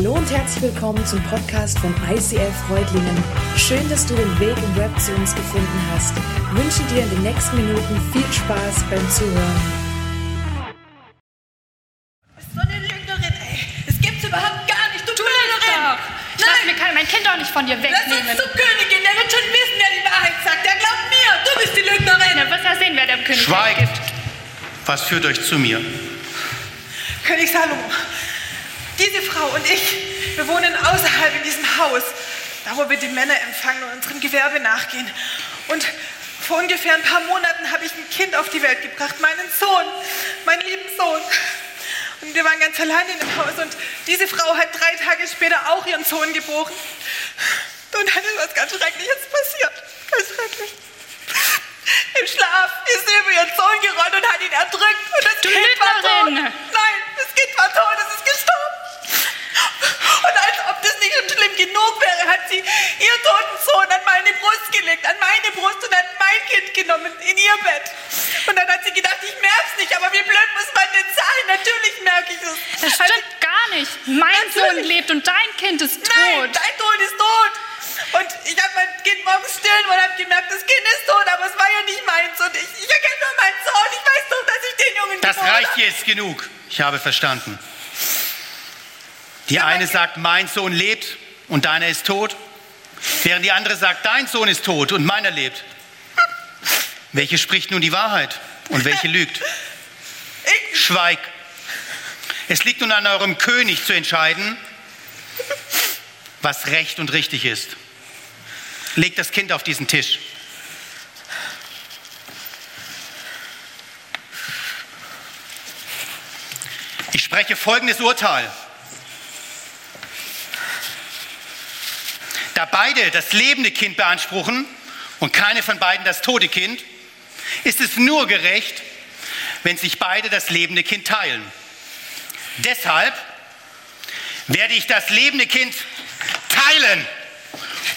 Hallo und herzlich willkommen zum Podcast von ICF Freudlingen. Schön, dass du den Weg im Web zu uns gefunden hast. Ich wünsche dir in den nächsten Minuten viel Spaß beim Zuhören. So eine Lügnerin, ey. Es gibt's überhaupt gar nicht. Du, Du Lügnerin. Ich lass mir kein, mein Kind doch nicht von dir lass wegnehmen. uns zur Königin. Der wird schon wissen, wer die Wahrheit sagt. Der glaubt mir. Du bist die Lügnerin. Na, wirst ja sehen, wer der König Schweigt! gibt. Was führt euch zu mir? König Salomo. Diese Frau und ich, wir wohnen außerhalb in diesem Haus, da wo wir die Männer empfangen und unserem Gewerbe nachgehen. Und vor ungefähr ein paar Monaten habe ich ein Kind auf die Welt gebracht, meinen Sohn, meinen lieben Sohn. Und wir waren ganz alleine in dem Haus und diese Frau hat drei Tage später auch ihren Sohn geboren. Und dann ist was ganz Schreckliches passiert. Ganz schrecklich. Im Schlaf ist sie über ihren Sohn gerollt und hat ihn erdrückt. Und das Du Kind war tot. Nein, das Kind war tot, es ist gestorben. Und als ob das nicht schon schlimm genug wäre, hat sie ihren toten Sohn an meine Brust gelegt, an meine Brust und hat mein Kind genommen in ihr Bett. Und dann hat sie gedacht, ich merk's nicht, aber wie blöd muss man denn sein? Natürlich merke ich es. Das stimmt gar nicht. Mein Sohn lebt und dein Kind ist Nein, tot. dein Sohn ist tot. Und ich habe mein Kind morgens stillen und habe gemerkt, das Kind ist tot, aber es war ja nicht meins. Und ich, ich erkenne nur meinen Sohn. Ich weiß doch, dass ich den Jungen Das reicht habe. jetzt genug. Ich habe verstanden. Die eine sagt, mein Sohn lebt und deiner ist tot, während die andere sagt, dein Sohn ist tot und meiner lebt. Welche spricht nun die Wahrheit und welche lügt? Schweig. Es liegt nun an eurem König zu entscheiden, was recht und richtig ist. Legt das Kind auf diesen Tisch. Ich spreche folgendes Urteil. Da beide das lebende Kind beanspruchen und keine von beiden das tote Kind, ist es nur gerecht, wenn sich beide das lebende Kind teilen. Deshalb werde ich das lebende Kind teilen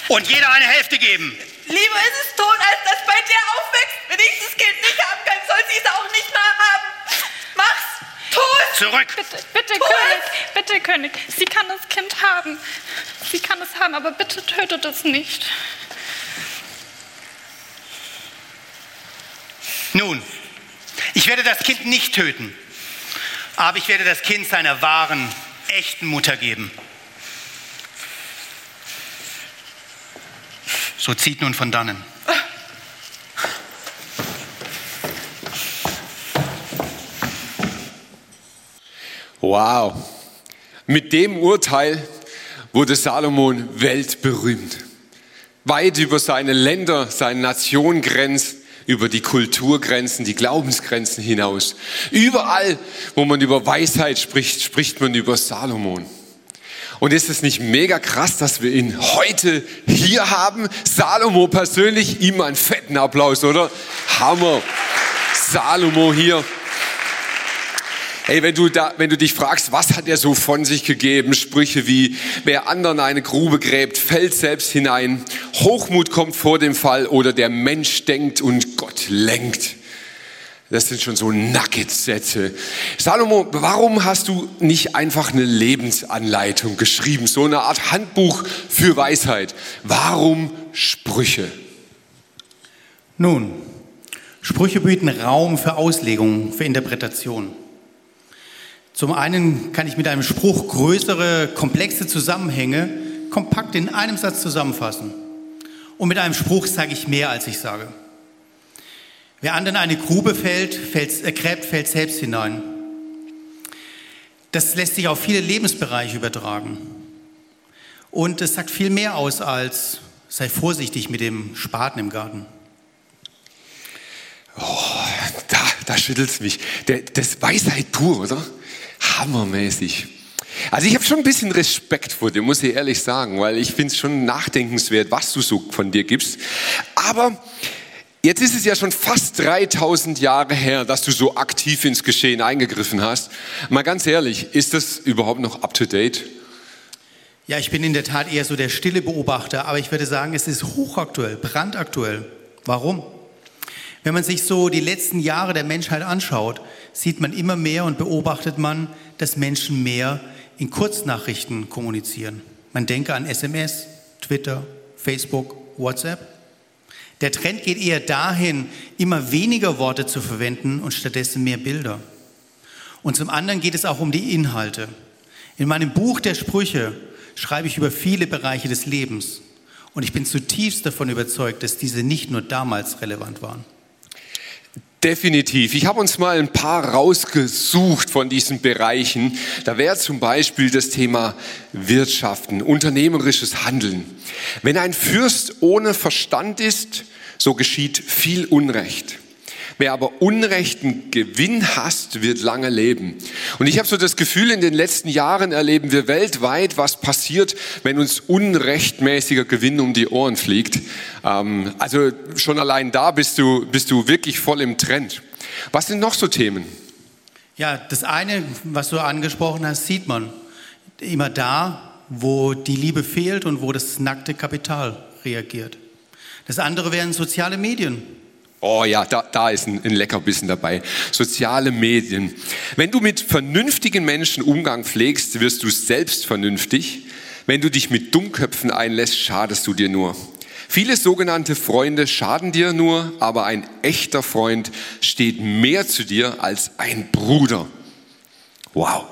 und jeder eine Hälfte geben. lieber ist es tot, als dass bei dir aufwächst. Wenn ich das Kind nicht haben kann, soll sie es auch nicht mehr haben. Mach's tot. Zurück. Bitte, bitte. König, bitte, König. Sie kann das Kind haben. Sie kann es haben, aber bitte tötet es nicht. Nun, ich werde das Kind nicht töten, aber ich werde das Kind seiner wahren, echten Mutter geben. So zieht nun von dannen. Wow. Mit dem Urteil wurde Salomon weltberühmt. Weit über seine Länder, seine Nationengrenzen, über die Kulturgrenzen, die Glaubensgrenzen hinaus. Überall, wo man über Weisheit spricht, spricht man über Salomon. Und ist es nicht mega krass, dass wir ihn heute hier haben? Salomo persönlich, ihm einen fetten Applaus, oder? Hammer. Salomo hier. Hey, wenn du, da, wenn du dich fragst, was hat er so von sich gegeben? Sprüche wie, wer anderen eine Grube gräbt, fällt selbst hinein. Hochmut kommt vor dem Fall oder der Mensch denkt und Gott lenkt. Das sind schon so Nugget-Sätze. Salomo, warum hast du nicht einfach eine Lebensanleitung geschrieben? So eine Art Handbuch für Weisheit. Warum Sprüche? Nun, Sprüche bieten Raum für Auslegung, für Interpretation. Zum einen kann ich mit einem Spruch größere, komplexe Zusammenhänge kompakt in einem Satz zusammenfassen. Und mit einem Spruch sage ich mehr, als ich sage. Wer anderen eine Grube fällt, fällt, äh, gräbt, fällt selbst hinein. Das lässt sich auf viele Lebensbereiche übertragen. Und es sagt viel mehr aus als sei vorsichtig mit dem Spaten im Garten. Da, da schüttelt's mich. Der, das Weisheit pur, oder? Hammermäßig. Also ich habe schon ein bisschen Respekt vor dir, muss ich ehrlich sagen, weil ich finde es schon nachdenkenswert, was du so von dir gibst. Aber jetzt ist es ja schon fast 3000 Jahre her, dass du so aktiv ins Geschehen eingegriffen hast. Mal ganz ehrlich, ist das überhaupt noch up-to-date? Ja, ich bin in der Tat eher so der stille Beobachter, aber ich würde sagen, es ist hochaktuell, brandaktuell. Warum? Wenn man sich so die letzten Jahre der Menschheit anschaut, sieht man immer mehr und beobachtet man, dass Menschen mehr in Kurznachrichten kommunizieren. Man denke an SMS, Twitter, Facebook, WhatsApp. Der Trend geht eher dahin, immer weniger Worte zu verwenden und stattdessen mehr Bilder. Und zum anderen geht es auch um die Inhalte. In meinem Buch der Sprüche schreibe ich über viele Bereiche des Lebens. Und ich bin zutiefst davon überzeugt, dass diese nicht nur damals relevant waren. Definitiv. Ich habe uns mal ein paar rausgesucht von diesen Bereichen. Da wäre zum Beispiel das Thema Wirtschaften, unternehmerisches Handeln. Wenn ein Fürst ohne Verstand ist, so geschieht viel Unrecht. Wer aber unrechten Gewinn hasst, wird lange leben. Und ich habe so das Gefühl, in den letzten Jahren erleben wir weltweit, was passiert, wenn uns unrechtmäßiger Gewinn um die Ohren fliegt. Ähm, also schon allein da bist du, bist du wirklich voll im Trend. Was sind noch so Themen? Ja, das eine, was du angesprochen hast, sieht man immer da, wo die Liebe fehlt und wo das nackte Kapital reagiert. Das andere wären soziale Medien. Oh ja, da, da ist ein, ein Leckerbissen dabei. Soziale Medien. Wenn du mit vernünftigen Menschen Umgang pflegst, wirst du selbst vernünftig. Wenn du dich mit Dummköpfen einlässt, schadest du dir nur. Viele sogenannte Freunde schaden dir nur, aber ein echter Freund steht mehr zu dir als ein Bruder. Wow.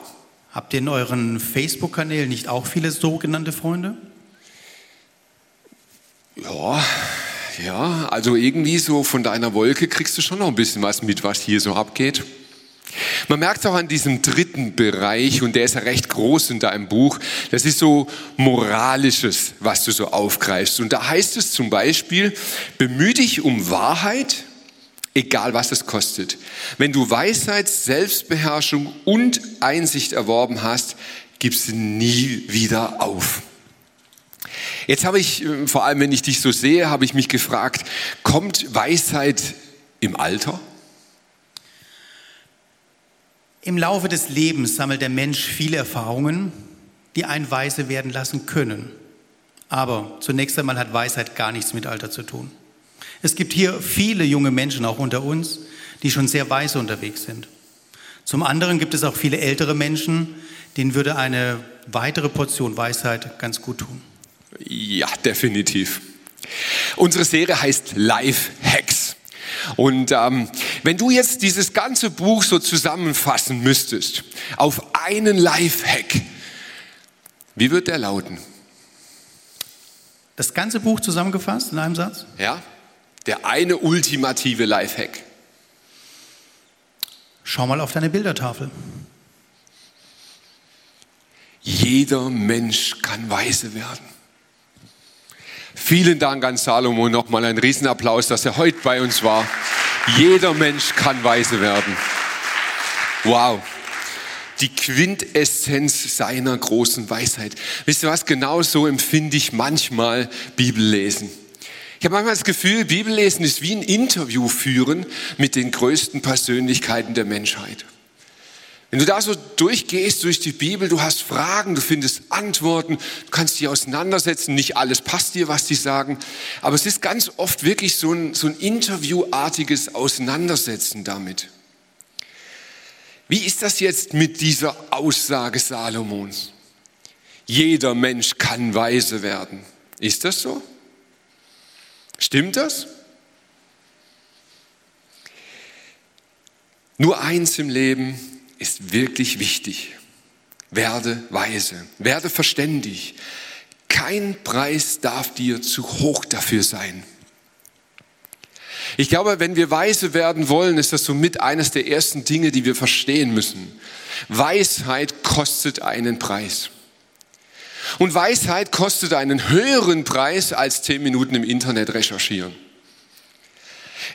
Habt ihr in euren Facebook-Kanälen nicht auch viele sogenannte Freunde? Ja, ja, also irgendwie so von deiner Wolke kriegst du schon noch ein bisschen was mit, was hier so abgeht. Man merkt auch an diesem dritten Bereich, und der ist ja recht groß in deinem Buch, das ist so Moralisches, was du so aufgreifst. Und da heißt es zum Beispiel, bemühe dich um Wahrheit, egal was es kostet. Wenn du Weisheit, Selbstbeherrschung und Einsicht erworben hast, gib sie nie wieder auf. Jetzt habe ich, äh, vor allem wenn ich dich so sehe, habe ich mich gefragt, kommt Weisheit im Alter? Im Laufe des Lebens sammelt der Mensch viele Erfahrungen, die einen weise werden lassen können. Aber zunächst einmal hat Weisheit gar nichts mit Alter zu tun. Es gibt hier viele junge Menschen auch unter uns, die schon sehr weise unterwegs sind. Zum anderen gibt es auch viele ältere Menschen, denen würde eine weitere Portion Weisheit ganz gut tun. Ja, definitiv. Unsere Serie heißt Life Hacks. Und ähm, wenn du jetzt dieses ganze Buch so zusammenfassen müsstest auf einen Life-Hack, wie wird der lauten? Das ganze Buch zusammengefasst in einem Satz? Ja, der eine ultimative Life-Hack. Schau mal auf deine Bildertafel. Jeder Mensch kann weise werden. Vielen Dank an Salomo. Nochmal ein Riesenapplaus, dass er heute bei uns war. Jeder Mensch kann weise werden. Wow. Die Quintessenz seiner großen Weisheit. Wisst ihr was? Genau so empfinde ich manchmal Bibellesen. Ich habe manchmal das Gefühl, Bibellesen ist wie ein Interview führen mit den größten Persönlichkeiten der Menschheit. Wenn du da so durchgehst durch die Bibel, du hast Fragen, du findest Antworten, du kannst dich auseinandersetzen, nicht alles passt dir, was sie sagen, aber es ist ganz oft wirklich so ein, so ein interviewartiges Auseinandersetzen damit. Wie ist das jetzt mit dieser Aussage Salomons? Jeder Mensch kann weise werden. Ist das so? Stimmt das? Nur eins im Leben ist wirklich wichtig. Werde weise, werde verständig. Kein Preis darf dir zu hoch dafür sein. Ich glaube, wenn wir weise werden wollen, ist das somit eines der ersten Dinge, die wir verstehen müssen. Weisheit kostet einen Preis. Und Weisheit kostet einen höheren Preis als zehn Minuten im Internet recherchieren.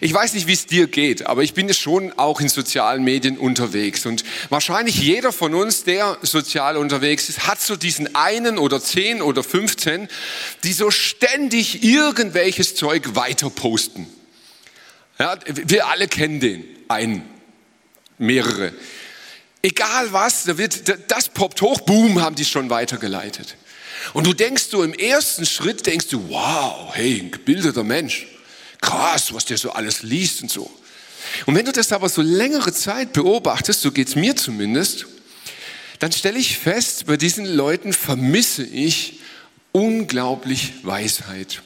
Ich weiß nicht, wie es dir geht, aber ich bin schon auch in sozialen Medien unterwegs. Und wahrscheinlich jeder von uns, der sozial unterwegs ist, hat so diesen einen oder zehn oder 15, die so ständig irgendwelches Zeug weiter posten. Ja, wir alle kennen den, einen, mehrere. Egal was, da wird, das poppt hoch, boom, haben die schon weitergeleitet. Und du denkst so im ersten Schritt, denkst du, wow, hey, ein gebildeter Mensch krass, was der so alles liest und so. Und wenn du das aber so längere Zeit beobachtest, so geht es mir zumindest, dann stelle ich fest, bei diesen Leuten vermisse ich unglaublich Weisheit.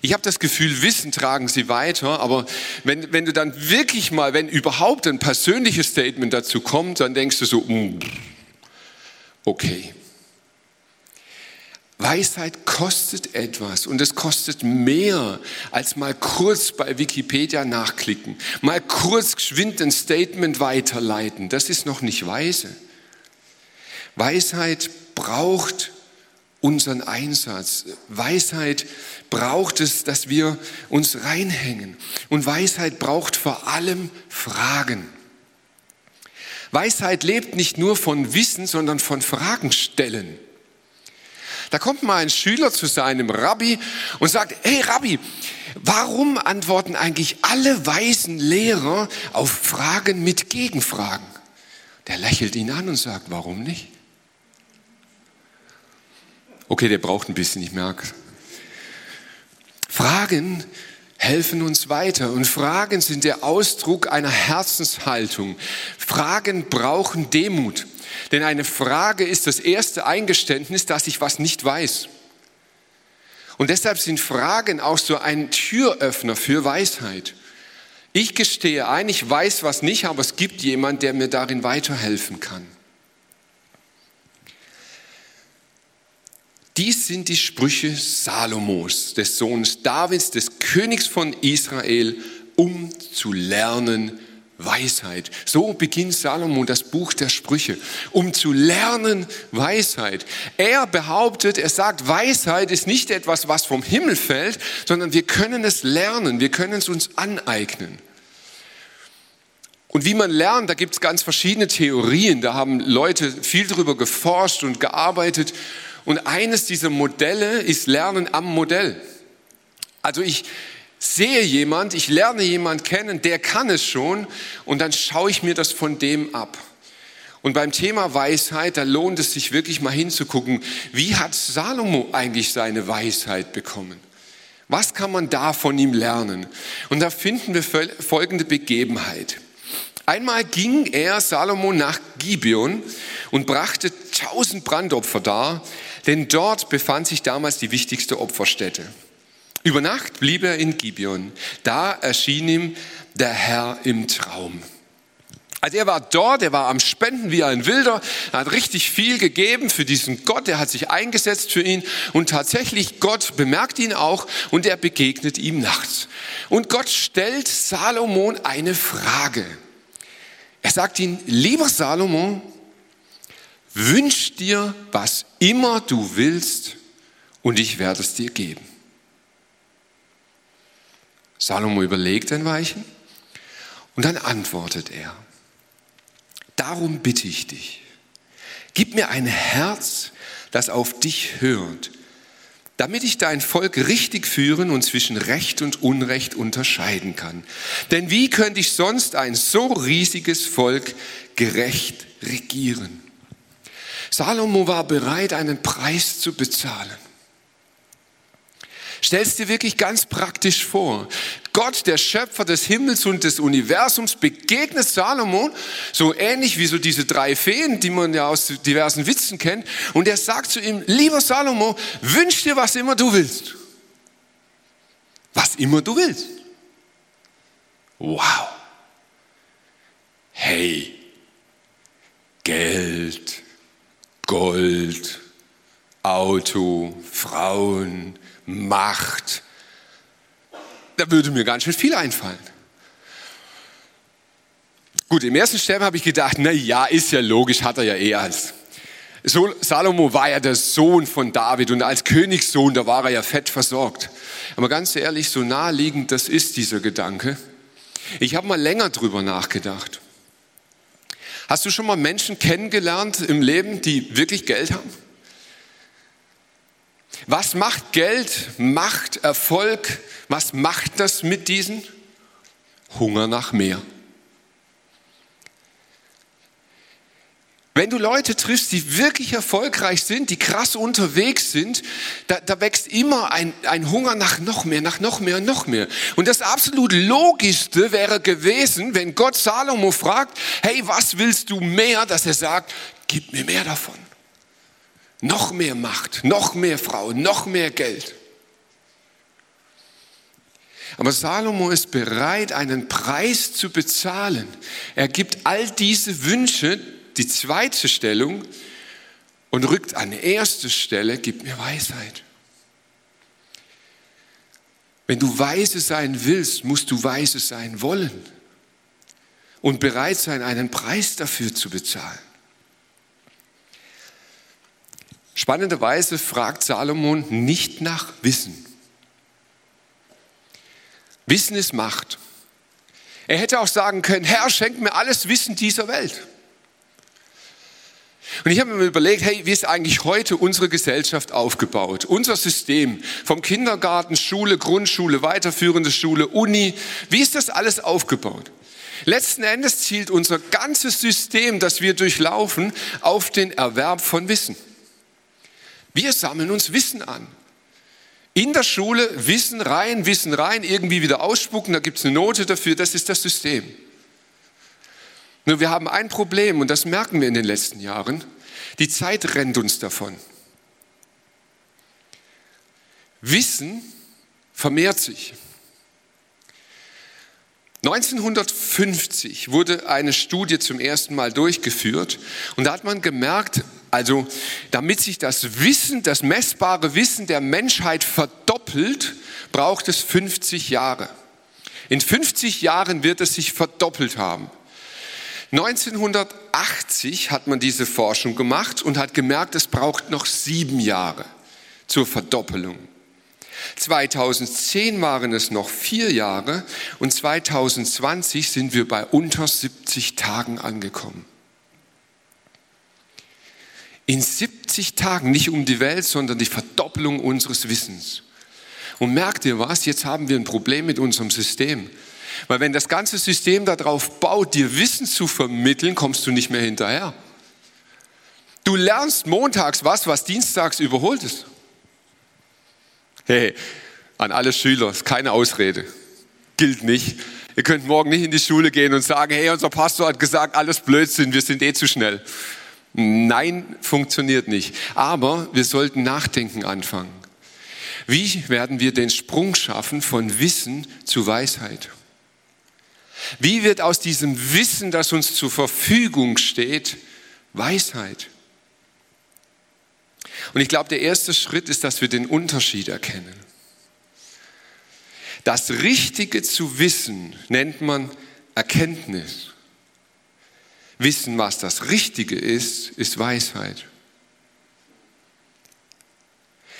Ich habe das Gefühl, Wissen tragen sie weiter, aber wenn, wenn du dann wirklich mal, wenn überhaupt ein persönliches Statement dazu kommt, dann denkst du so, mm, okay. Weisheit kostet etwas und es kostet mehr als mal kurz bei Wikipedia nachklicken, mal kurz geschwind ein Statement weiterleiten. Das ist noch nicht weise. Weisheit braucht unseren Einsatz. Weisheit braucht es, dass wir uns reinhängen. Und Weisheit braucht vor allem Fragen. Weisheit lebt nicht nur von Wissen, sondern von Fragen stellen. Da kommt mal ein Schüler zu seinem Rabbi und sagt, hey Rabbi, warum antworten eigentlich alle weisen Lehrer auf Fragen mit Gegenfragen? Der lächelt ihn an und sagt, warum nicht? Okay, der braucht ein bisschen, ich merke. Fragen helfen uns weiter und Fragen sind der Ausdruck einer Herzenshaltung. Fragen brauchen Demut. Denn eine Frage ist das erste Eingeständnis, dass ich was nicht weiß. Und deshalb sind Fragen auch so ein Türöffner für Weisheit. Ich gestehe ein, ich weiß was nicht, aber es gibt jemand, der mir darin weiterhelfen kann. Dies sind die Sprüche Salomos, des Sohnes Davids, des Königs von Israel, um zu lernen Weisheit. So beginnt Salomo das Buch der Sprüche, um zu lernen Weisheit. Er behauptet, er sagt, Weisheit ist nicht etwas, was vom Himmel fällt, sondern wir können es lernen, wir können es uns aneignen. Und wie man lernt, da gibt es ganz verschiedene Theorien, da haben Leute viel darüber geforscht und gearbeitet. Und eines dieser Modelle ist Lernen am Modell. Also ich sehe jemand, ich lerne jemand kennen, der kann es schon und dann schaue ich mir das von dem ab. Und beim Thema Weisheit, da lohnt es sich wirklich mal hinzugucken, wie hat Salomo eigentlich seine Weisheit bekommen? Was kann man da von ihm lernen? Und da finden wir folgende Begebenheit. Einmal ging er, Salomo, nach Gibeon und brachte tausend Brandopfer dar, denn dort befand sich damals die wichtigste Opferstätte. Über Nacht blieb er in Gibeon. Da erschien ihm der Herr im Traum. Also er war dort, er war am Spenden wie ein Wilder, er hat richtig viel gegeben für diesen Gott, er hat sich eingesetzt für ihn und tatsächlich Gott bemerkt ihn auch und er begegnet ihm nachts. Und Gott stellt Salomon eine Frage. Er sagt ihm, lieber Salomon, wünsch dir, was immer du willst und ich werde es dir geben. Salomo überlegt ein Weichen und dann antwortet er, darum bitte ich dich, gib mir ein Herz, das auf dich hört, damit ich dein Volk richtig führen und zwischen Recht und Unrecht unterscheiden kann. Denn wie könnte ich sonst ein so riesiges Volk gerecht regieren? Salomo war bereit, einen Preis zu bezahlen. Stellst dir wirklich ganz praktisch vor. Gott, der Schöpfer des Himmels und des Universums, begegnet Salomon, so ähnlich wie so diese drei Feen, die man ja aus diversen Witzen kennt. Und er sagt zu ihm, lieber Salomo, wünsch dir, was immer du willst. Was immer du willst. Wow. Hey, Geld, Gold, Auto, Frauen, Macht. Da würde mir ganz schön viel einfallen. Gut, im ersten Sterben habe ich gedacht, na ja, ist ja logisch, hat er ja eh alles. So, Salomo war ja der Sohn von David und als Königssohn, da war er ja fett versorgt. Aber ganz ehrlich, so naheliegend das ist dieser Gedanke. Ich habe mal länger drüber nachgedacht. Hast du schon mal Menschen kennengelernt im Leben, die wirklich Geld haben? Was macht Geld, Macht, Erfolg, was macht das mit diesen? Hunger nach mehr. Wenn du Leute triffst, die wirklich erfolgreich sind, die krass unterwegs sind, da, da wächst immer ein, ein Hunger nach noch mehr, nach noch mehr, noch mehr. Und das absolut Logischste wäre gewesen, wenn Gott Salomo fragt, hey, was willst du mehr, dass er sagt, gib mir mehr davon. Noch mehr Macht, noch mehr Frauen, noch mehr Geld. Aber Salomo ist bereit, einen Preis zu bezahlen. Er gibt all diese Wünsche die zweite Stellung und rückt an erste Stelle, gib mir Weisheit. Wenn du weise sein willst, musst du weise sein wollen und bereit sein, einen Preis dafür zu bezahlen. Spannenderweise fragt Salomon nicht nach Wissen. Wissen ist Macht. Er hätte auch sagen können, Herr, schenk mir alles Wissen dieser Welt. Und ich habe mir überlegt, hey, wie ist eigentlich heute unsere Gesellschaft aufgebaut? Unser System vom Kindergarten, Schule, Grundschule, weiterführende Schule, Uni, wie ist das alles aufgebaut? Letzten Endes zielt unser ganzes System, das wir durchlaufen, auf den Erwerb von Wissen. Wir sammeln uns Wissen an. In der Schule Wissen rein, Wissen rein, irgendwie wieder ausspucken, da gibt es eine Note dafür, das ist das System. Nur wir haben ein Problem und das merken wir in den letzten Jahren. Die Zeit rennt uns davon. Wissen vermehrt sich. 1950 wurde eine Studie zum ersten Mal durchgeführt und da hat man gemerkt, also damit sich das Wissen, das messbare Wissen der Menschheit verdoppelt, braucht es 50 Jahre. In 50 Jahren wird es sich verdoppelt haben. 1980 hat man diese Forschung gemacht und hat gemerkt, es braucht noch sieben Jahre zur Verdoppelung. 2010 waren es noch vier Jahre und 2020 sind wir bei unter 70 Tagen angekommen. In 70 Tagen, nicht um die Welt, sondern die Verdoppelung unseres Wissens. Und merkt ihr was? Jetzt haben wir ein Problem mit unserem System. Weil wenn das ganze System darauf baut, dir Wissen zu vermitteln, kommst du nicht mehr hinterher. Du lernst montags was, was dienstags überholt ist. Hey, an alle Schüler, ist keine Ausrede. Gilt nicht. Ihr könnt morgen nicht in die Schule gehen und sagen, hey, unser Pastor hat gesagt, alles Blödsinn, wir sind eh zu schnell. Nein, funktioniert nicht. Aber wir sollten nachdenken anfangen. Wie werden wir den Sprung schaffen von Wissen zu Weisheit? Wie wird aus diesem Wissen, das uns zur Verfügung steht, Weisheit? Und ich glaube, der erste Schritt ist, dass wir den Unterschied erkennen. Das Richtige zu wissen nennt man Erkenntnis. Wissen, was das Richtige ist, ist Weisheit.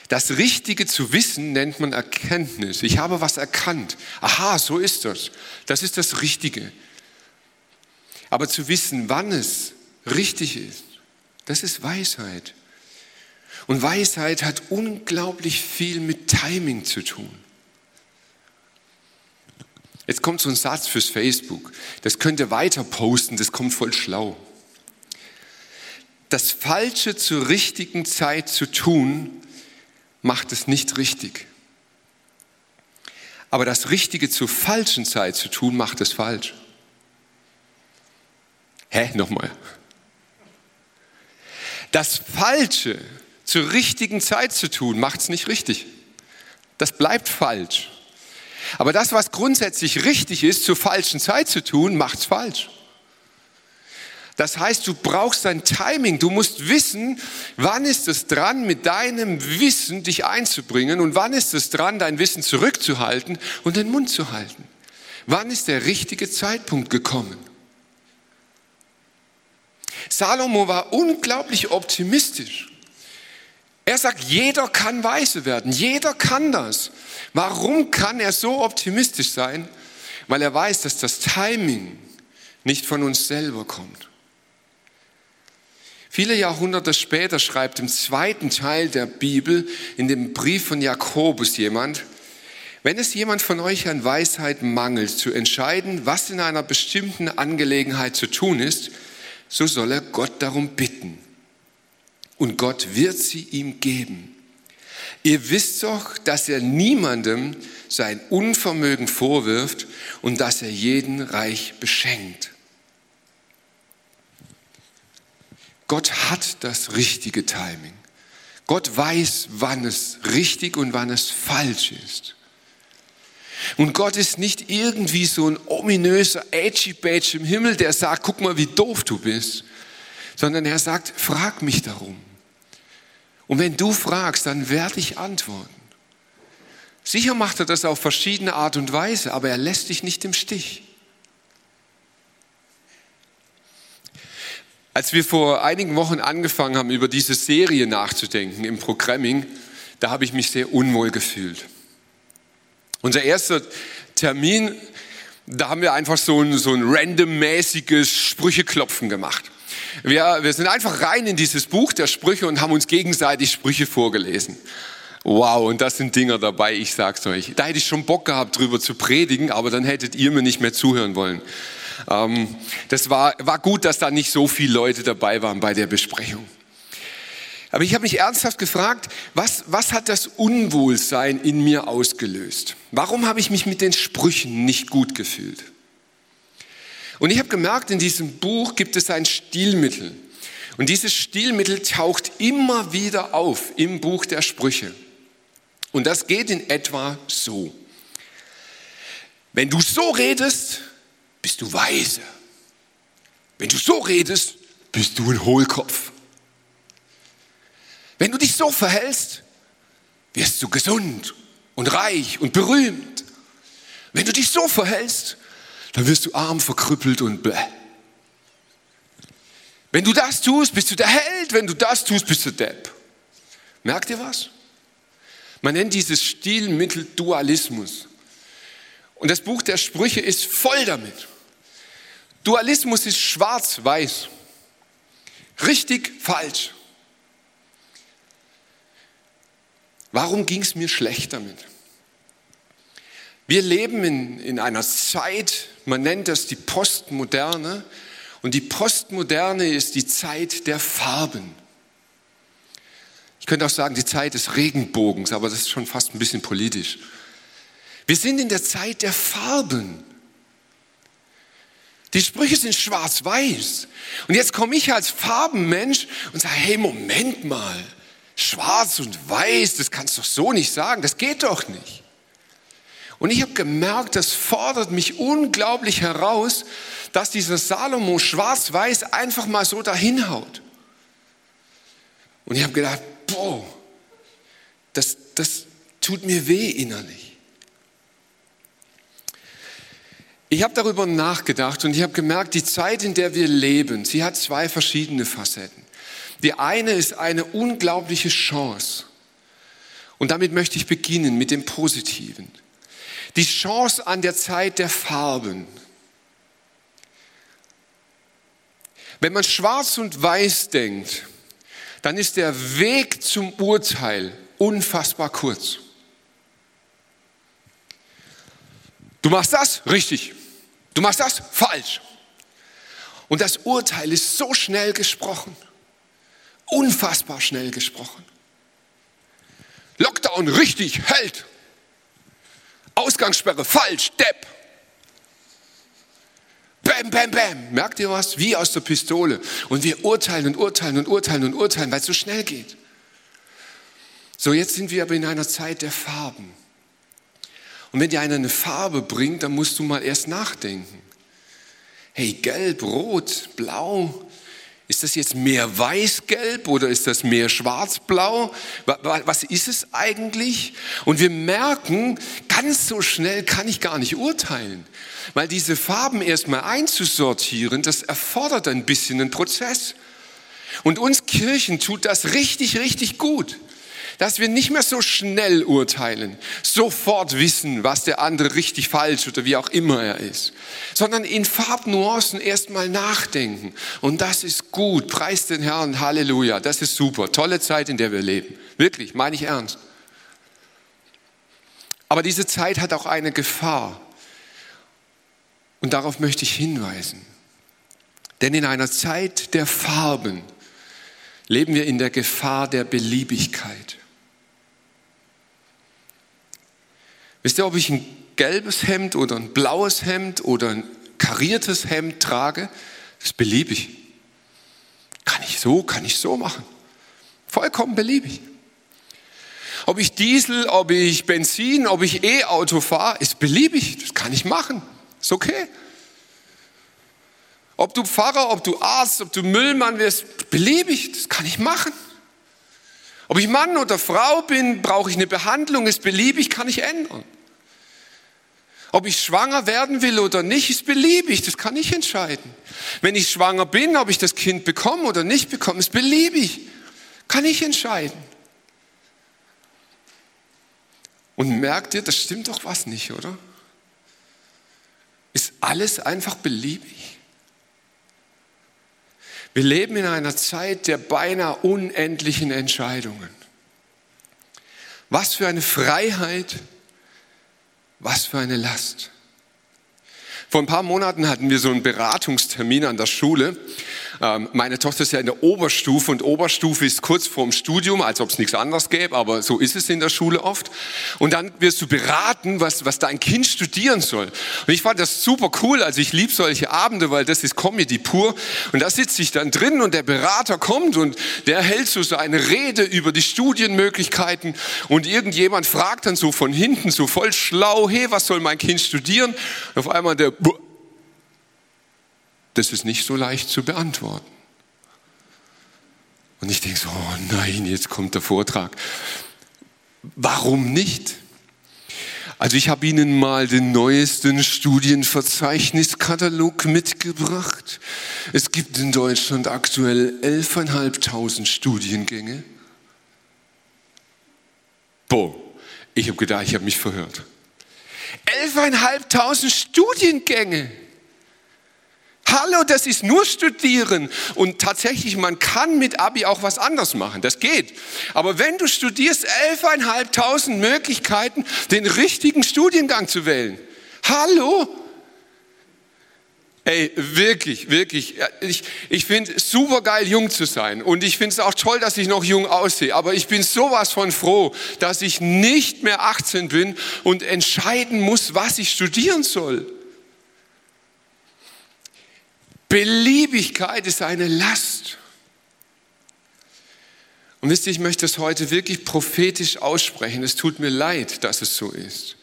Das Richtige zu wissen nennt man Erkenntnis. Ich habe was erkannt. Aha, so ist das. Das ist das Richtige. Aber zu wissen, wann es richtig ist, das ist Weisheit. Und Weisheit hat unglaublich viel mit Timing zu tun. Jetzt kommt so ein Satz fürs Facebook. Das könnt ihr weiter posten, das kommt voll schlau. Das Falsche zur richtigen Zeit zu tun, macht es nicht richtig. Aber das Richtige zur falschen Zeit zu tun, macht es falsch. Hä? Nochmal. Das Falsche zur richtigen Zeit zu tun, macht es nicht richtig. Das bleibt falsch. Aber das, was grundsätzlich richtig ist, zur falschen Zeit zu tun, macht es falsch. Das heißt, du brauchst ein Timing. Du musst wissen, wann ist es dran, mit deinem Wissen dich einzubringen und wann ist es dran, dein Wissen zurückzuhalten und den Mund zu halten. Wann ist der richtige Zeitpunkt gekommen? Salomo war unglaublich optimistisch. Er sagt, jeder kann weise werden, jeder kann das. Warum kann er so optimistisch sein? Weil er weiß, dass das Timing nicht von uns selber kommt. Viele Jahrhunderte später schreibt im zweiten Teil der Bibel, in dem Brief von Jakobus jemand, wenn es jemand von euch an Weisheit mangelt, zu entscheiden, was in einer bestimmten Angelegenheit zu tun ist, so soll er Gott darum bitten. Und Gott wird sie ihm geben. Ihr wisst doch, dass er niemandem sein Unvermögen vorwirft und dass er jeden reich beschenkt. Gott hat das richtige Timing. Gott weiß, wann es richtig und wann es falsch ist. Und Gott ist nicht irgendwie so ein ominöser Edgy-Badge im Himmel, der sagt, guck mal, wie doof du bist, sondern er sagt, frag mich darum. Und wenn du fragst, dann werde ich antworten. Sicher macht er das auf verschiedene Art und Weise, aber er lässt dich nicht im Stich. Als wir vor einigen Wochen angefangen haben, über diese Serie nachzudenken im Programming, da habe ich mich sehr unwohl gefühlt. Unser erster Termin, da haben wir einfach so ein, so ein randommäßiges Sprücheklopfen gemacht. Wir, wir sind einfach rein in dieses Buch der Sprüche und haben uns gegenseitig Sprüche vorgelesen. Wow, und das sind Dinger dabei, ich sag's euch. Da hätte ich schon Bock gehabt, drüber zu predigen, aber dann hättet ihr mir nicht mehr zuhören wollen. Ähm, das war, war gut, dass da nicht so viele Leute dabei waren bei der Besprechung. Aber ich habe mich ernsthaft gefragt, was, was hat das Unwohlsein in mir ausgelöst? Warum habe ich mich mit den Sprüchen nicht gut gefühlt? Und ich habe gemerkt, in diesem Buch gibt es ein Stilmittel. Und dieses Stilmittel taucht immer wieder auf im Buch der Sprüche. Und das geht in etwa so. Wenn du so redest, bist du weise. Wenn du so redest, bist du ein Hohlkopf. Wenn du dich so verhältst, wirst du gesund und reich und berühmt. Wenn du dich so verhältst, dann wirst du arm, verkrüppelt und bläh. Wenn du das tust, bist du der Held. Wenn du das tust, bist du Depp. Merkt ihr was? Man nennt dieses Stilmittel Dualismus. Und das Buch der Sprüche ist voll damit. Dualismus ist schwarz-weiß. Richtig, falsch. Warum ging es mir schlecht damit? Wir leben in, in einer Zeit, man nennt das die Postmoderne, und die Postmoderne ist die Zeit der Farben. Ich könnte auch sagen, die Zeit des Regenbogens, aber das ist schon fast ein bisschen politisch. Wir sind in der Zeit der Farben. Die Sprüche sind schwarz-weiß. Und jetzt komme ich als Farbenmensch und sage, hey, Moment mal, schwarz und weiß, das kannst du doch so nicht sagen, das geht doch nicht. Und ich habe gemerkt, das fordert mich unglaublich heraus, dass dieser Salomo schwarz-weiß einfach mal so dahinhaut. Und ich habe gedacht, boah, das, das tut mir weh innerlich. Ich habe darüber nachgedacht und ich habe gemerkt, die Zeit, in der wir leben, sie hat zwei verschiedene Facetten. Die eine ist eine unglaubliche Chance. Und damit möchte ich beginnen mit dem Positiven. Die Chance an der Zeit der Farben. Wenn man schwarz und weiß denkt, dann ist der Weg zum Urteil unfassbar kurz. Du machst das richtig. Du machst das falsch. Und das Urteil ist so schnell gesprochen. Unfassbar schnell gesprochen. Lockdown richtig, hält. Ausgangssperre falsch, Depp. Bam, bam, bam. Merkt ihr was? Wie aus der Pistole. Und wir urteilen und urteilen und urteilen und urteilen, weil es so schnell geht. So, jetzt sind wir aber in einer Zeit der Farben. Und wenn dir einer eine Farbe bringt, dann musst du mal erst nachdenken. Hey, gelb, rot, blau, ist das jetzt mehr weiß-gelb oder ist das mehr schwarz-blau? Was ist es eigentlich? Und wir merken, ganz so schnell kann ich gar nicht urteilen, weil diese Farben erstmal einzusortieren, das erfordert ein bisschen einen Prozess. Und uns Kirchen tut das richtig, richtig gut dass wir nicht mehr so schnell urteilen, sofort wissen, was der andere richtig falsch oder wie auch immer er ist, sondern in Farbnuancen erstmal nachdenken. Und das ist gut. Preis den Herrn. Halleluja. Das ist super. Tolle Zeit, in der wir leben. Wirklich, meine ich ernst. Aber diese Zeit hat auch eine Gefahr. Und darauf möchte ich hinweisen. Denn in einer Zeit der Farben leben wir in der Gefahr der Beliebigkeit. Wisst ihr, ob ich ein gelbes Hemd oder ein blaues Hemd oder ein kariertes Hemd trage? Das ist beliebig. Kann ich so, kann ich so machen. Vollkommen beliebig. Ob ich Diesel, ob ich Benzin, ob ich E-Auto fahre, ist beliebig. Das kann ich machen. Ist okay. Ob du Pfarrer, ob du Arzt, ob du Müllmann wirst, beliebig. Das kann ich machen. Ob ich Mann oder Frau bin, brauche ich eine Behandlung, ist beliebig, kann ich ändern. Ob ich schwanger werden will oder nicht, ist beliebig, das kann ich entscheiden. Wenn ich schwanger bin, ob ich das Kind bekomme oder nicht bekomme, ist beliebig, kann ich entscheiden. Und merkt ihr, das stimmt doch was nicht, oder? Ist alles einfach beliebig? Wir leben in einer Zeit der beinahe unendlichen Entscheidungen. Was für eine Freiheit, was für eine Last. Vor ein paar Monaten hatten wir so einen Beratungstermin an der Schule meine Tochter ist ja in der Oberstufe und Oberstufe ist kurz vorm Studium, als ob es nichts anderes gäbe, aber so ist es in der Schule oft. Und dann wirst du beraten, was, was dein Kind studieren soll. Und ich fand das super cool, also ich liebe solche Abende, weil das ist Comedy pur. Und da sitze ich dann drin und der Berater kommt und der hält so seine Rede über die Studienmöglichkeiten und irgendjemand fragt dann so von hinten so voll schlau, hey, was soll mein Kind studieren? Und auf einmal der das ist nicht so leicht zu beantworten. Und ich denke so, oh nein, jetzt kommt der Vortrag. Warum nicht? Also ich habe Ihnen mal den neuesten Studienverzeichniskatalog mitgebracht. Es gibt in Deutschland aktuell 11.500 Studiengänge. Boah, ich habe gedacht, ich habe mich verhört. 11.500 Studiengänge. Hallo, das ist nur Studieren. Und tatsächlich, man kann mit Abi auch was anderes machen. Das geht. Aber wenn du studierst, 11.500 Möglichkeiten, den richtigen Studiengang zu wählen. Hallo? Ey, wirklich, wirklich. Ich, ich finde es super geil, jung zu sein. Und ich finde es auch toll, dass ich noch jung aussehe. Aber ich bin sowas von froh, dass ich nicht mehr 18 bin und entscheiden muss, was ich studieren soll. Beliebigkeit ist eine Last. Und wisst ihr, ich möchte es heute wirklich prophetisch aussprechen. Es tut mir leid, dass es so ist.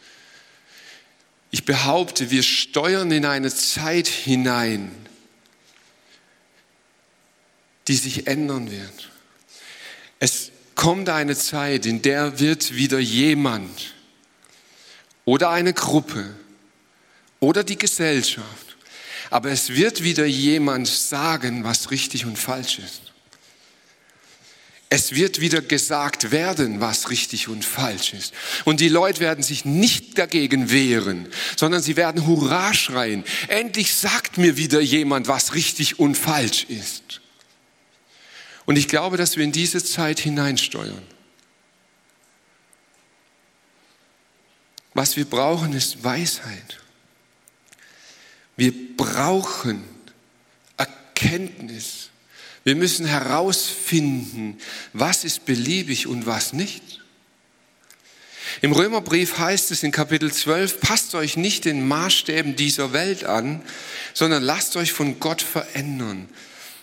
Ich behaupte, wir steuern in eine Zeit hinein, die sich ändern wird. Es kommt eine Zeit, in der wird wieder jemand oder eine Gruppe oder die Gesellschaft aber es wird wieder jemand sagen, was richtig und falsch ist. Es wird wieder gesagt werden, was richtig und falsch ist. Und die Leute werden sich nicht dagegen wehren, sondern sie werden Hurra schreien. Endlich sagt mir wieder jemand, was richtig und falsch ist. Und ich glaube, dass wir in diese Zeit hineinsteuern. Was wir brauchen, ist Weisheit. Wir brauchen Erkenntnis. Wir müssen herausfinden, was ist beliebig und was nicht. Im Römerbrief heißt es in Kapitel 12, passt euch nicht den Maßstäben dieser Welt an, sondern lasst euch von Gott verändern,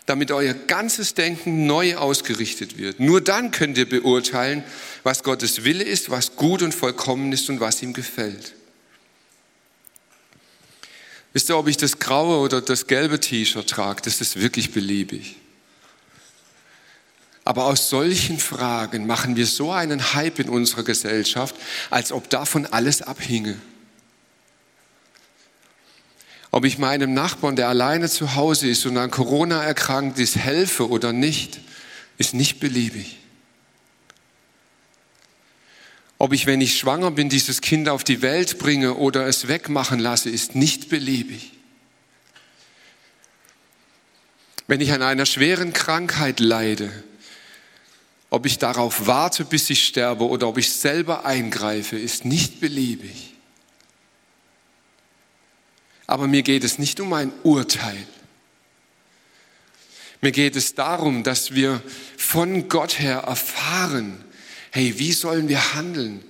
damit euer ganzes Denken neu ausgerichtet wird. Nur dann könnt ihr beurteilen, was Gottes Wille ist, was gut und vollkommen ist und was ihm gefällt. Wisst ihr, ob ich das graue oder das gelbe T-Shirt trage, das ist wirklich beliebig. Aber aus solchen Fragen machen wir so einen Hype in unserer Gesellschaft, als ob davon alles abhinge. Ob ich meinem Nachbarn, der alleine zu Hause ist und an Corona erkrankt ist, helfe oder nicht, ist nicht beliebig. Ob ich, wenn ich schwanger bin, dieses Kind auf die Welt bringe oder es wegmachen lasse, ist nicht beliebig. Wenn ich an einer schweren Krankheit leide, ob ich darauf warte, bis ich sterbe oder ob ich selber eingreife, ist nicht beliebig. Aber mir geht es nicht um ein Urteil. Mir geht es darum, dass wir von Gott her erfahren, hey, wie sollen wir handeln?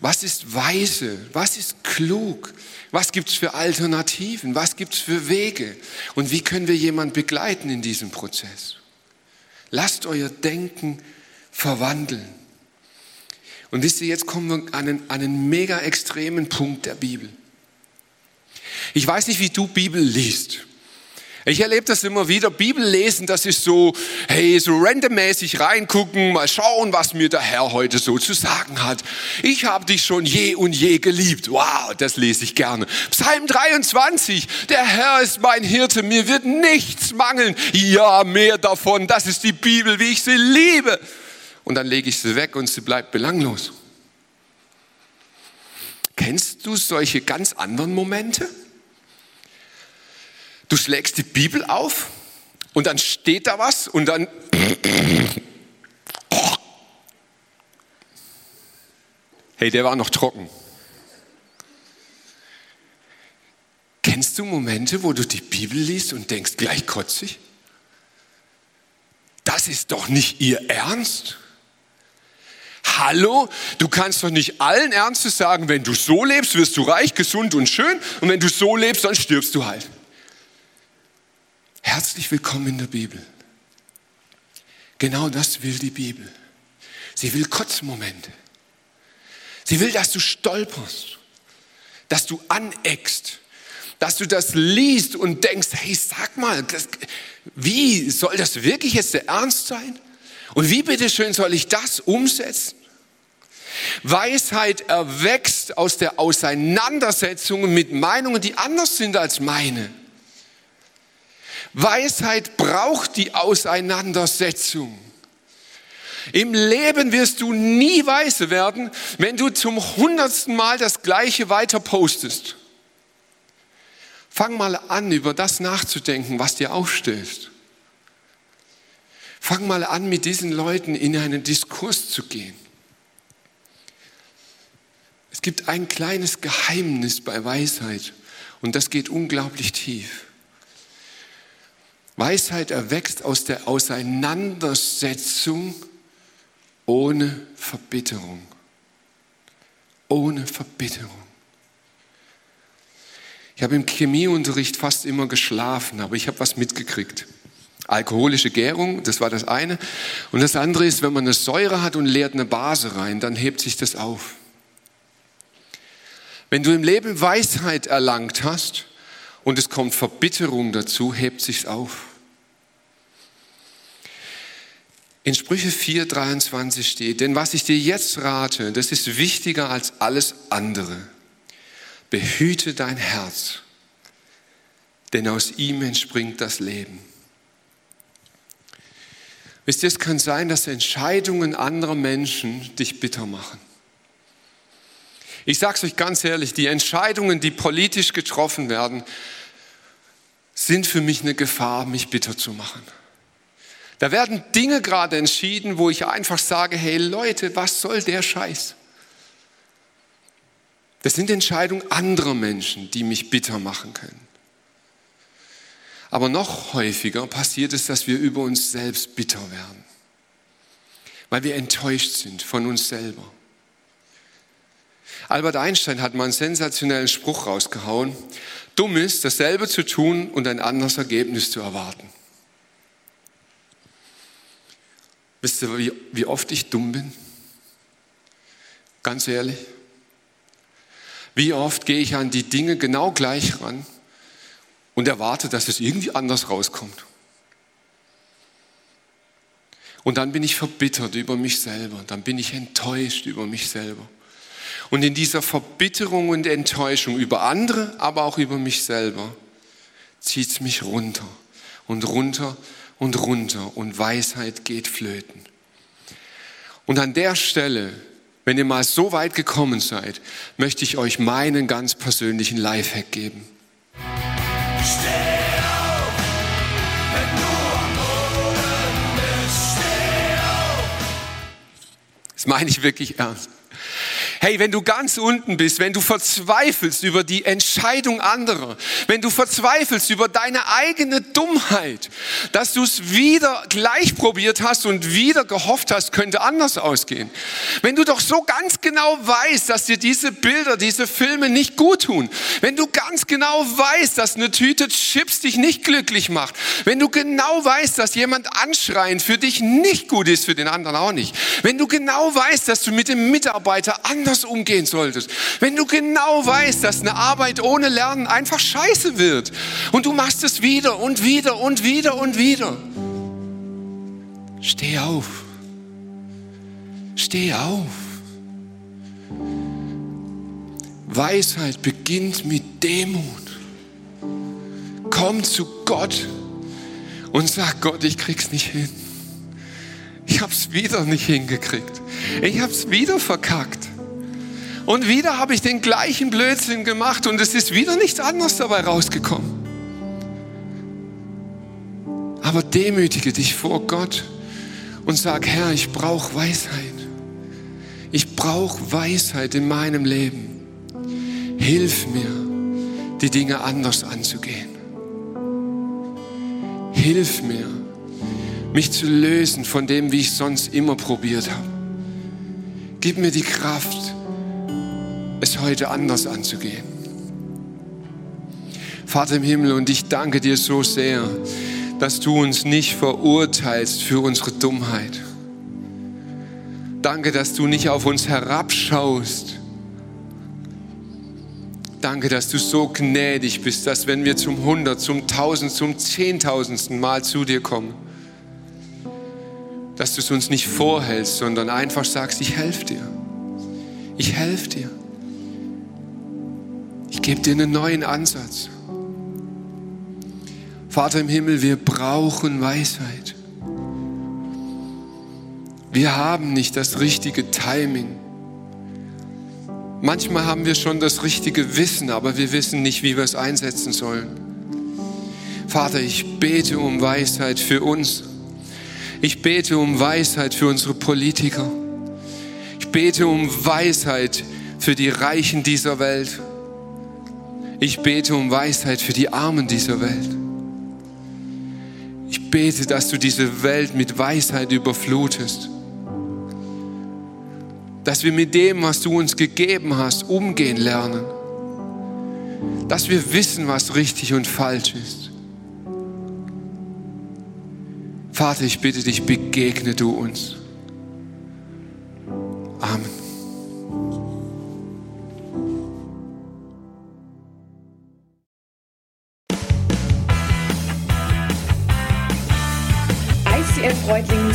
Was ist weise? Was ist klug? Was gibt es für Alternativen? Was gibt es für Wege? Und wie können wir jemanden begleiten in diesem Prozess? Lasst euer Denken verwandeln. Und wisst ihr, jetzt kommen wir an einen, einen mega extremen Punkt der Bibel. Ich weiß nicht, wie du Bibel liest. Ich erlebe das immer wieder. Bibel lesen, das ist so, hey, so randommäßig reingucken, mal schauen, was mir der Herr heute so zu sagen hat. Ich habe dich schon je und je geliebt. Wow, das lese ich gerne. Psalm 23, der Herr ist mein Hirte, mir wird nichts mangeln. Ja, mehr davon, das ist die Bibel, wie ich sie liebe. Und dann lege ich sie weg und sie bleibt belanglos. Kennst du solche ganz anderen Momente? Du schlägst die Bibel auf und dann steht da was und dann... Hey, der war noch trocken. Kennst du Momente, wo du die Bibel liest und denkst, gleich kotzig? Das ist doch nicht ihr Ernst? Hallo, du kannst doch nicht allen Ernstes sagen, wenn du so lebst, wirst du reich, gesund und schön und wenn du so lebst, dann stirbst du halt. Herzlich willkommen in der Bibel. Genau das will die Bibel. Sie will Kotzmomente. Sie will, dass du stolperst, dass du aneckst, dass du das liest und denkst, hey, sag mal, das, wie soll das wirklich jetzt der Ernst sein? Und wie bitteschön soll ich das umsetzen? Weisheit erwächst aus der Auseinandersetzung mit Meinungen, die anders sind als meine. Weisheit braucht die Auseinandersetzung. Im Leben wirst du nie weise werden, wenn du zum hundertsten Mal das Gleiche weiter postest. Fang mal an, über das nachzudenken, was dir aufstößt. Fang mal an, mit diesen Leuten in einen Diskurs zu gehen. Es gibt ein kleines Geheimnis bei Weisheit und das geht unglaublich tief. Weisheit erwächst aus der Auseinandersetzung ohne Verbitterung. Ohne Verbitterung. Ich habe im Chemieunterricht fast immer geschlafen, aber ich habe was mitgekriegt. Alkoholische Gärung, das war das eine. Und das andere ist, wenn man eine Säure hat und leert eine Base rein, dann hebt sich das auf. Wenn du im Leben Weisheit erlangt hast, und es kommt Verbitterung dazu, hebt sich's auf. In Sprüche 4:23 steht, denn was ich dir jetzt rate, das ist wichtiger als alles andere. Behüte dein Herz, denn aus ihm entspringt das Leben. Wisst ihr, es kann sein, dass Entscheidungen anderer Menschen dich bitter machen. Ich sage es euch ganz ehrlich, die Entscheidungen, die politisch getroffen werden, sind für mich eine Gefahr, mich bitter zu machen. Da werden Dinge gerade entschieden, wo ich einfach sage, hey Leute, was soll der Scheiß? Das sind Entscheidungen anderer Menschen, die mich bitter machen können. Aber noch häufiger passiert es, dass wir über uns selbst bitter werden, weil wir enttäuscht sind von uns selber. Albert Einstein hat mal einen sensationellen Spruch rausgehauen. Dumm ist, dasselbe zu tun und ein anderes Ergebnis zu erwarten. Wisst ihr, wie, wie oft ich dumm bin? Ganz ehrlich. Wie oft gehe ich an die Dinge genau gleich ran und erwarte, dass es irgendwie anders rauskommt. Und dann bin ich verbittert über mich selber, dann bin ich enttäuscht über mich selber. Und in dieser Verbitterung und Enttäuschung über andere, aber auch über mich selber, zieht es mich runter und runter und runter und Weisheit geht flöten. Und an der Stelle, wenn ihr mal so weit gekommen seid, möchte ich euch meinen ganz persönlichen Lifehack geben. Steh auf, wenn du am Boden bist, steh auf. Das meine ich wirklich ernst. Hey, wenn du ganz unten bist, wenn du verzweifelst über die Entscheidung anderer, wenn du verzweifelst über deine eigene Dummheit, dass du es wieder gleich probiert hast und wieder gehofft hast, könnte anders ausgehen. Wenn du doch so ganz genau weißt, dass dir diese Bilder, diese Filme nicht gut tun, wenn du ganz genau weißt, dass eine Tüte Chips dich nicht glücklich macht, wenn du genau weißt, dass jemand anschreien für dich nicht gut ist, für den anderen auch nicht, wenn du genau weißt, dass du mit dem Mitarbeiter anders umgehen solltest, wenn du genau weißt, dass eine Arbeit ohne Lernen einfach scheiße wird und du machst es wieder und wieder und wieder und wieder. Steh auf. Steh auf. Weisheit beginnt mit Demut. Komm zu Gott und sag Gott, ich krieg's nicht hin. Ich hab's wieder nicht hingekriegt. Ich hab's wieder verkackt. Und wieder habe ich den gleichen Blödsinn gemacht und es ist wieder nichts anderes dabei rausgekommen. Aber demütige dich vor Gott und sag, Herr, ich brauche Weisheit. Ich brauche Weisheit in meinem Leben. Hilf mir, die Dinge anders anzugehen. Hilf mir, mich zu lösen von dem, wie ich sonst immer probiert habe. Gib mir die Kraft, es heute anders anzugehen. Vater im Himmel, und ich danke dir so sehr, dass du uns nicht verurteilst für unsere Dummheit. Danke, dass du nicht auf uns herabschaust. Danke, dass du so gnädig bist, dass wenn wir zum Hundert, zum Tausend, zum Zehntausendsten Mal zu dir kommen, dass du es uns nicht vorhältst, sondern einfach sagst, ich helfe dir. Ich helfe dir. Ich gebe dir einen neuen Ansatz. Vater im Himmel, wir brauchen Weisheit. Wir haben nicht das richtige Timing. Manchmal haben wir schon das richtige Wissen, aber wir wissen nicht, wie wir es einsetzen sollen. Vater, ich bete um Weisheit für uns. Ich bete um Weisheit für unsere Politiker. Ich bete um Weisheit für die Reichen dieser Welt. Ich bete um Weisheit für die Armen dieser Welt. Ich bete, dass du diese Welt mit Weisheit überflutest. Dass wir mit dem, was du uns gegeben hast, umgehen lernen. Dass wir wissen, was richtig und falsch ist. Vater, ich bitte dich, begegne du uns. Amen.